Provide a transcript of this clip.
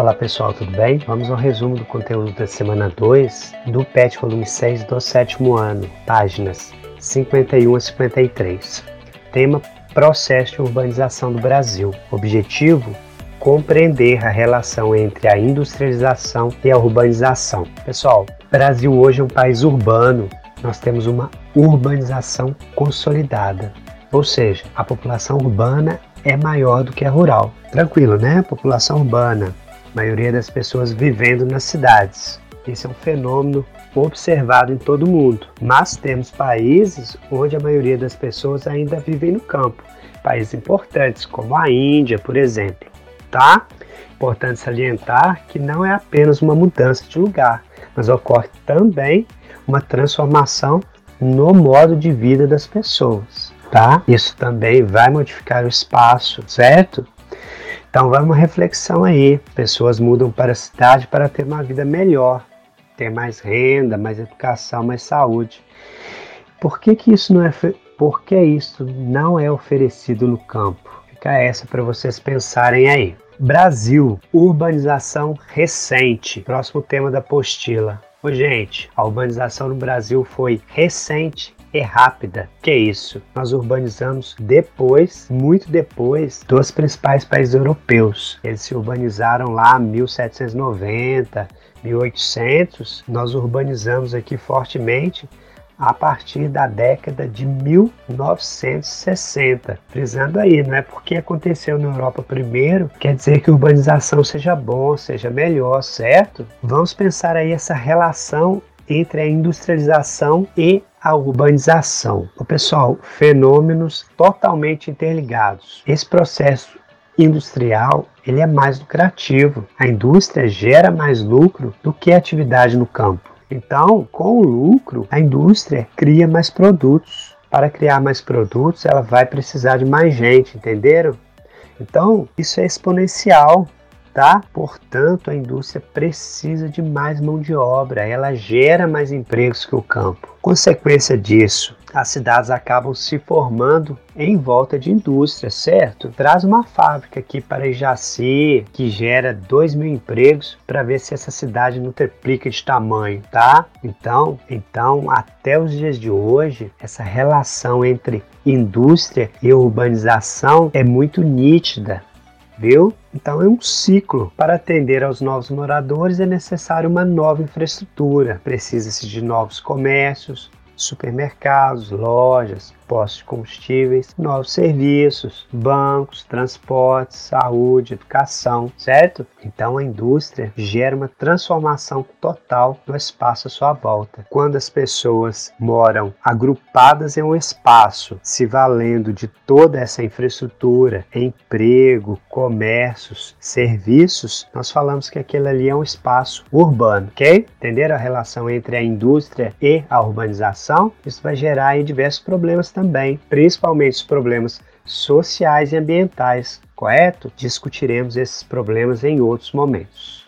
Olá pessoal, tudo bem? Vamos ao resumo do conteúdo da semana 2 do PET volume 6 do sétimo ano, páginas 51 a 53. Tema Processo de urbanização do Brasil. Objetivo compreender a relação entre a industrialização e a urbanização. Pessoal, Brasil hoje é um país urbano, nós temos uma urbanização consolidada, ou seja, a população urbana é maior do que a rural. Tranquilo, né? População urbana, maioria das pessoas vivendo nas cidades. Esse é um fenômeno observado em todo o mundo. Mas temos países onde a maioria das pessoas ainda vivem no campo. Países importantes, como a Índia, por exemplo tá? Importante salientar que não é apenas uma mudança de lugar, mas ocorre também uma transformação no modo de vida das pessoas, tá? Isso também vai modificar o espaço, certo? Então, vai uma reflexão aí. Pessoas mudam para a cidade para ter uma vida melhor, ter mais renda, mais educação, mais saúde. Por que, que isso não é por que isso não é oferecido no campo? Fica essa para vocês pensarem aí. Brasil, urbanização recente. Próximo tema da apostila. Ô, gente, a urbanização no Brasil foi recente e rápida. Que isso? Nós urbanizamos depois, muito depois, dos principais países europeus. Eles se urbanizaram lá em 1790, 1800. Nós urbanizamos aqui fortemente a partir da década de 1960. Frisando aí, não é porque aconteceu na Europa primeiro, quer dizer que urbanização seja bom, seja melhor, certo? Vamos pensar aí essa relação entre a industrialização e a urbanização. O pessoal, fenômenos totalmente interligados. Esse processo industrial ele é mais lucrativo. A indústria gera mais lucro do que a atividade no campo. Então, com o lucro, a indústria cria mais produtos. Para criar mais produtos, ela vai precisar de mais gente, entenderam? Então, isso é exponencial tá? Portanto, a indústria precisa de mais mão de obra, ela gera mais empregos que o campo. Consequência disso, as cidades acabam se formando em volta de indústria, certo? Traz uma fábrica aqui para Ijaci que gera 2 mil empregos para ver se essa cidade não triplica de tamanho, tá? Então, então, até os dias de hoje, essa relação entre indústria e urbanização é muito nítida viu? Então é um ciclo. Para atender aos novos moradores é necessário uma nova infraestrutura. Precisa-se de novos comércios, supermercados, lojas, postos de combustíveis, novos serviços, bancos, transportes, saúde, educação, certo? Então a indústria gera uma transformação total no espaço à sua volta. Quando as pessoas moram agrupadas em um espaço, se valendo de toda essa infraestrutura, emprego, comércios, serviços, nós falamos que aquele ali é um espaço urbano, ok? Entenderam a relação entre a indústria e a urbanização? Isso vai gerar diversos problemas também também, principalmente os problemas sociais e ambientais, correto? Discutiremos esses problemas em outros momentos.